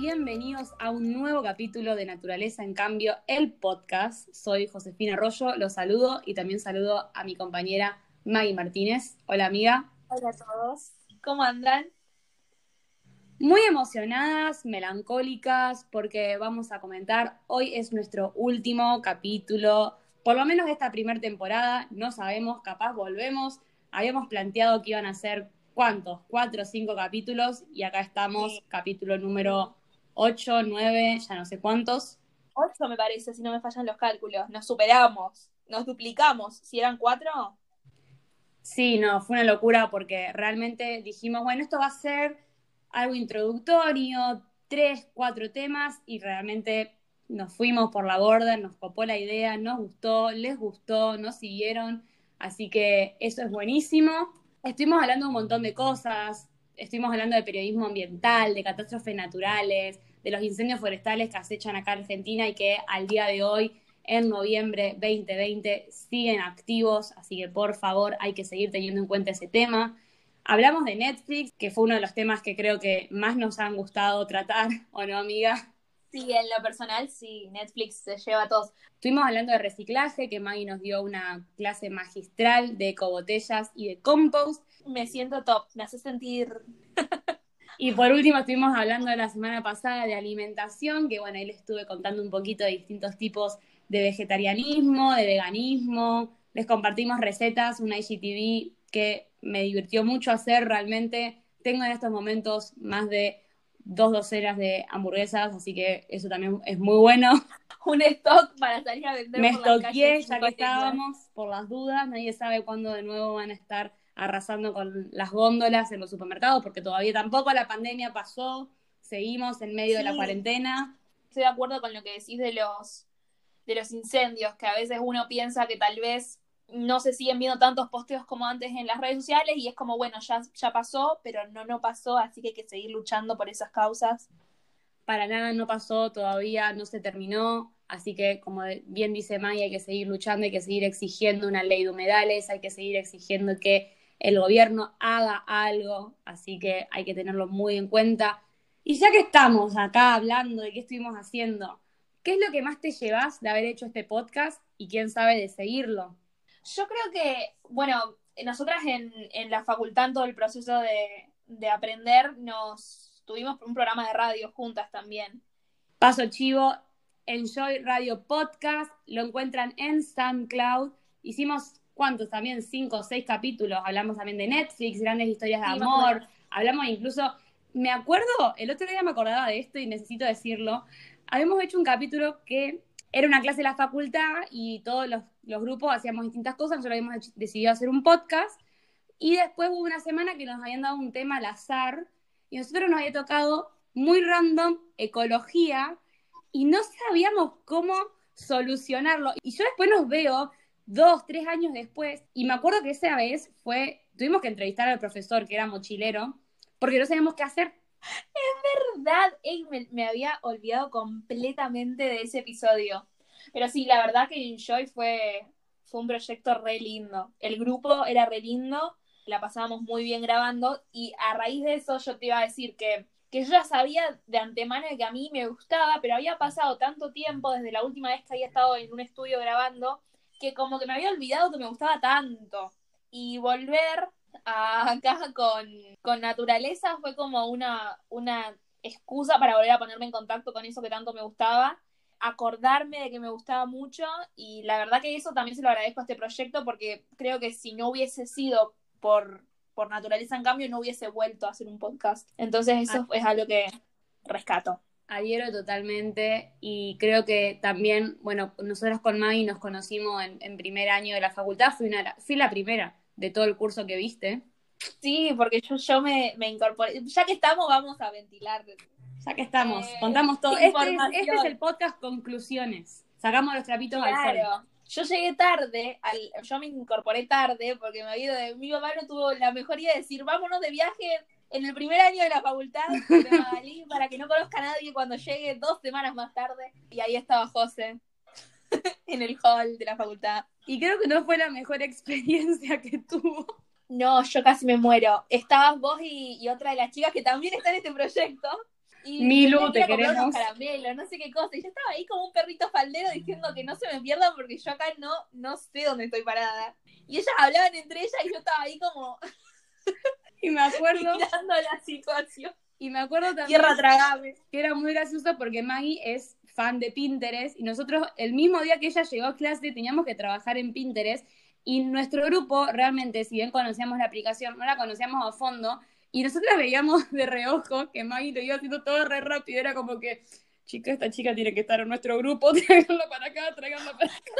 Bienvenidos a un nuevo capítulo de Naturaleza en Cambio, el podcast. Soy Josefina Arroyo, los saludo y también saludo a mi compañera Maggie Martínez. Hola amiga. Hola a todos, ¿cómo andan? Muy emocionadas, melancólicas, porque vamos a comentar, hoy es nuestro último capítulo, por lo menos esta primera temporada, no sabemos, capaz volvemos, habíamos planteado que iban a ser ¿cuántos? Cuatro o cinco capítulos y acá estamos, capítulo número 8, 9, ya no sé cuántos. Ocho me parece, si no me fallan los cálculos. Nos superamos, nos duplicamos. Si eran cuatro. Sí, no, fue una locura porque realmente dijimos, bueno, esto va a ser algo introductorio, tres, cuatro temas y realmente nos fuimos por la borda, nos copó la idea, nos gustó, les gustó, nos siguieron, así que eso es buenísimo. Estuvimos hablando un montón de cosas, estuvimos hablando de periodismo ambiental, de catástrofes naturales, de los incendios forestales que acechan acá en Argentina y que al día de hoy, en noviembre 2020, siguen activos, así que por favor hay que seguir teniendo en cuenta ese tema. Hablamos de Netflix, que fue uno de los temas que creo que más nos han gustado tratar, ¿o no, amiga? Sí, en lo personal, sí, Netflix se lleva a todos. Estuvimos hablando de reciclaje, que Maggie nos dio una clase magistral de ecobotellas y de compost. Me siento top, me hace sentir. y por último, estuvimos hablando la semana pasada de alimentación, que bueno, ahí les estuve contando un poquito de distintos tipos de vegetarianismo, de veganismo. Les compartimos recetas, una IGTV que me divirtió mucho hacer realmente. Tengo en estos momentos más de dos docenas de hamburguesas, así que eso también es muy bueno. Un stock para salir a vender. Me estoqué ya que estábamos, por las dudas, nadie sabe cuándo de nuevo van a estar arrasando con las góndolas en los supermercados, porque todavía tampoco la pandemia pasó, seguimos en medio de la cuarentena. Estoy de acuerdo con lo que decís de los, de los incendios, que a veces uno piensa que tal vez no se siguen viendo tantos posteos como antes en las redes sociales y es como, bueno, ya, ya pasó, pero no, no pasó, así que hay que seguir luchando por esas causas. Para nada no pasó, todavía no se terminó, así que como bien dice Maya, hay que seguir luchando, hay que seguir exigiendo una ley de humedales, hay que seguir exigiendo que el gobierno haga algo, así que hay que tenerlo muy en cuenta. Y ya que estamos acá hablando de qué estuvimos haciendo, ¿qué es lo que más te llevas de haber hecho este podcast y quién sabe de seguirlo? Yo creo que, bueno, nosotras en, en la facultad, en todo el proceso de, de aprender, nos tuvimos un programa de radio juntas también. Paso chivo, Enjoy Radio Podcast, lo encuentran en SoundCloud. Hicimos, ¿cuántos? También cinco o seis capítulos. Hablamos también de Netflix, grandes historias de amor. Hablamos incluso, me acuerdo, el otro día me acordaba de esto y necesito decirlo. Habíamos hecho un capítulo que era una clase de la facultad y todos los, grupos hacíamos distintas cosas, nosotros habíamos decidido hacer un podcast y después hubo una semana que nos habían dado un tema al azar y nosotros nos había tocado muy random ecología y no sabíamos cómo solucionarlo. Y yo después nos veo dos, tres años después y me acuerdo que esa vez fue, tuvimos que entrevistar al profesor que era mochilero porque no sabíamos qué hacer. Es verdad, me, había olvidado completamente de ese episodio. Pero sí, la verdad que Enjoy fue, fue un proyecto re lindo. El grupo era re lindo, la pasábamos muy bien grabando y a raíz de eso yo te iba a decir que, que yo ya sabía de antemano que a mí me gustaba, pero había pasado tanto tiempo desde la última vez que había estado en un estudio grabando que como que me había olvidado que me gustaba tanto. Y volver acá con, con naturaleza fue como una, una excusa para volver a ponerme en contacto con eso que tanto me gustaba, acordarme de que me gustaba mucho y la verdad que eso también se lo agradezco a este proyecto porque creo que si no hubiese sido por, por naturaleza en cambio no hubiese vuelto a hacer un podcast. Entonces eso es algo que rescato. Adhiero totalmente y creo que también, bueno, nosotros con Maggie nos conocimos en, en primer año de la facultad, fui, una, fui la primera de todo el curso que viste. Sí, porque yo, yo me, me incorporé. Ya que estamos, vamos a ventilar. Ya que estamos, eh, contamos todo. Este es, este es, el podcast Conclusiones. Sacamos los trapitos al sol. Yo llegué tarde, al, yo me incorporé tarde porque me había de, mi mamá no tuvo la mejor idea de decir vámonos de viaje en el primer año de la facultad de Magalí para que no conozca a nadie cuando llegue dos semanas más tarde. Y ahí estaba José en el hall de la facultad. Y creo que no fue la mejor experiencia que tuvo. No, yo casi me muero. Estabas vos y, otra de las chicas que también está en este proyecto. Y Milu, te queremos. caramelos, no sé qué cosa. Y yo estaba ahí como un perrito faldero diciendo que no se me pierdan porque yo acá no, no sé dónde estoy parada. Y ellas hablaban entre ellas y yo estaba ahí como Y me acuerdo, mirando la situación. y me acuerdo también Tierra tragame. que era muy gracioso porque Maggie es fan de Pinterest y nosotros el mismo día que ella llegó a clase teníamos que trabajar en Pinterest y nuestro grupo realmente, si bien conocíamos la aplicación, no la conocíamos a fondo y nosotros veíamos de reojo que Maggie lo iba haciendo todo re rápido, era como que, chica, esta chica tiene que estar en nuestro grupo, tráiganla para acá, tráiganla para acá.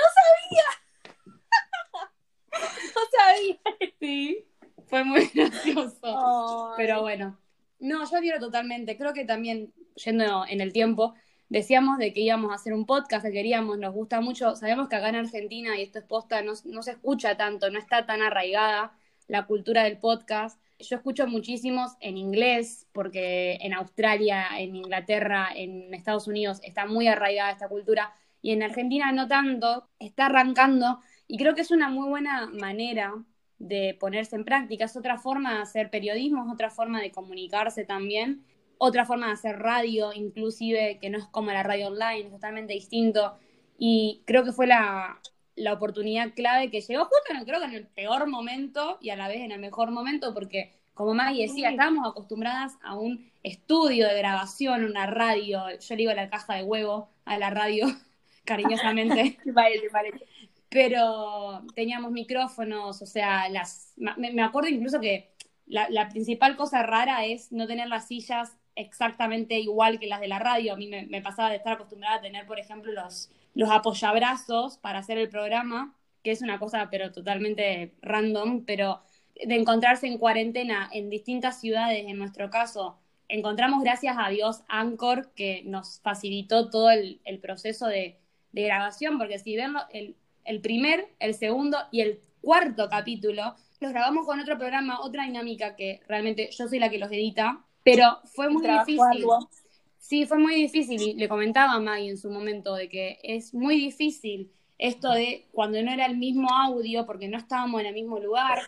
No sabía. Sí, fue muy gracioso. Ay. Pero bueno, no, yo adhiero totalmente. Creo que también, yendo en el tiempo, decíamos de que íbamos a hacer un podcast, que queríamos, nos gusta mucho. Sabemos que acá en Argentina, y esto es posta, no, no se escucha tanto, no está tan arraigada la cultura del podcast. Yo escucho muchísimos en inglés, porque en Australia, en Inglaterra, en Estados Unidos está muy arraigada esta cultura, y en Argentina no tanto, está arrancando, y creo que es una muy buena manera de ponerse en práctica. Es otra forma de hacer periodismo, es otra forma de comunicarse también, otra forma de hacer radio, inclusive, que no es como la radio online, es totalmente distinto. Y creo que fue la, la oportunidad clave que llegó justo, en, creo que en el peor momento y a la vez en el mejor momento, porque como Maggie decía, estábamos acostumbradas a un estudio de grabación, una radio, yo le digo la caja de huevo a la radio, cariñosamente. Pero teníamos micrófonos, o sea, las me, me acuerdo incluso que la, la principal cosa rara es no tener las sillas exactamente igual que las de la radio. A mí me, pasaba de estar acostumbrada a tener, por ejemplo, los, los apoyabrazos para hacer el programa, que es una cosa pero totalmente random, pero de encontrarse en cuarentena en distintas ciudades, en nuestro caso, encontramos gracias a Dios Anchor, que nos facilitó todo el, el proceso de, de grabación, porque si ven el, el primer, el segundo y el cuarto capítulo, los grabamos con otro programa, otra dinámica que realmente yo soy la que los edita, pero fue muy difícil. Sí, fue muy difícil y le comentaba a Maggie en su momento de que es muy difícil esto de cuando no era el mismo audio, porque no estábamos en el mismo lugar,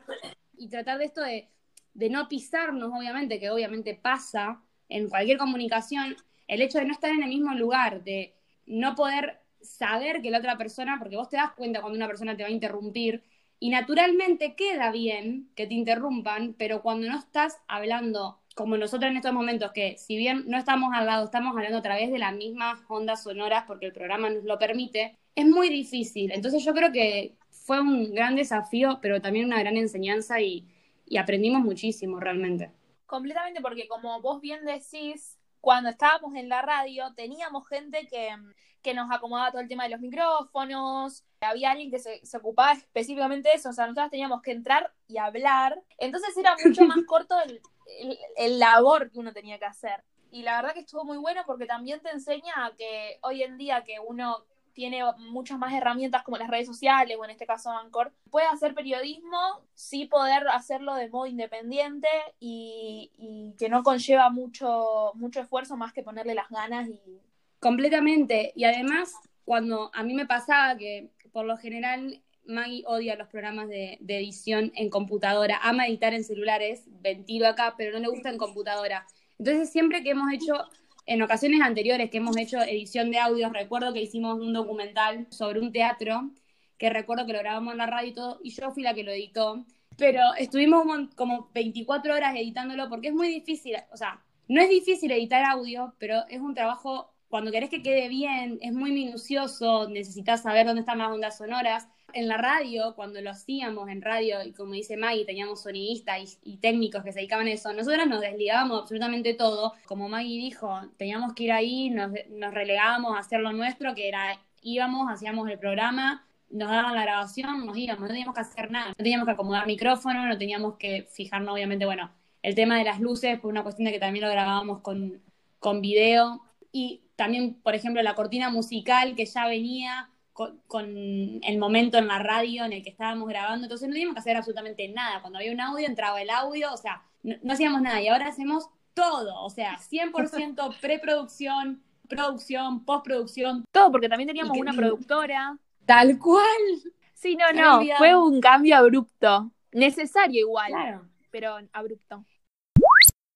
y tratar de esto de, de no pisarnos, obviamente, que obviamente pasa en cualquier comunicación, el hecho de no estar en el mismo lugar, de no poder saber que la otra persona, porque vos te das cuenta cuando una persona te va a interrumpir, y naturalmente queda bien que te interrumpan, pero cuando no estás hablando como nosotros en estos momentos, que si bien no estamos al lado, estamos hablando a través de las mismas ondas sonoras porque el programa nos lo permite, es muy difícil. Entonces yo creo que fue un gran desafío, pero también una gran enseñanza y, y aprendimos muchísimo realmente. Completamente, porque como vos bien decís, cuando estábamos en la radio teníamos gente que, que nos acomodaba todo el tema de los micrófonos, había alguien que se, se ocupaba específicamente de eso, o sea, nosotros teníamos que entrar y hablar, entonces era mucho más corto el, el, el labor que uno tenía que hacer. Y la verdad que estuvo muy bueno porque también te enseña que hoy en día que uno tiene muchas más herramientas como las redes sociales o en este caso Anchor, puede hacer periodismo, sí poder hacerlo de modo independiente y, y que no conlleva mucho, mucho esfuerzo más que ponerle las ganas y Completamente. Y además, cuando a mí me pasaba que por lo general Maggie odia los programas de, edición en computadora, ama editar en celulares, ventilo acá, pero no le gusta en computadora. Entonces, siempre que hemos hecho, en ocasiones anteriores que hemos hecho edición de audios, recuerdo que hicimos un documental sobre un teatro, que recuerdo que lo grabamos en la radio y todo, y yo fui la que lo editó, pero estuvimos como 24 horas editándolo porque es muy difícil, o sea, no es difícil editar audio, pero es un trabajo, cuando querés que quede bien, es muy minucioso, necesitas saber dónde están las ondas sonoras. En la radio, cuando lo hacíamos en radio, y como dice Maggie, teníamos sonidistas y, técnicos que se dedicaban a eso, nosotros nos desligábamos absolutamente todo. Como Maggie dijo, teníamos que ir ahí, nos, nos relegábamos a hacer lo nuestro, que era íbamos, hacíamos el programa, nos daban la grabación, nos íbamos, no teníamos que hacer nada, no teníamos que acomodar micrófono, no teníamos que fijarnos, obviamente, bueno, el tema de las luces, por una cuestión de que también lo grabábamos con, con video, y también, por ejemplo, la cortina musical que ya venía con, con, el momento en la radio en el que estábamos grabando, entonces no teníamos que hacer absolutamente nada, cuando había un audio entraba el audio, o sea, no, no hacíamos nada, y ahora hacemos todo, o sea, 100% preproducción, producción, postproducción, todo, porque también teníamos una productora. tal cual. Sí, no, no, fue un cambio abrupto, necesario igual, Claro. pero abrupto.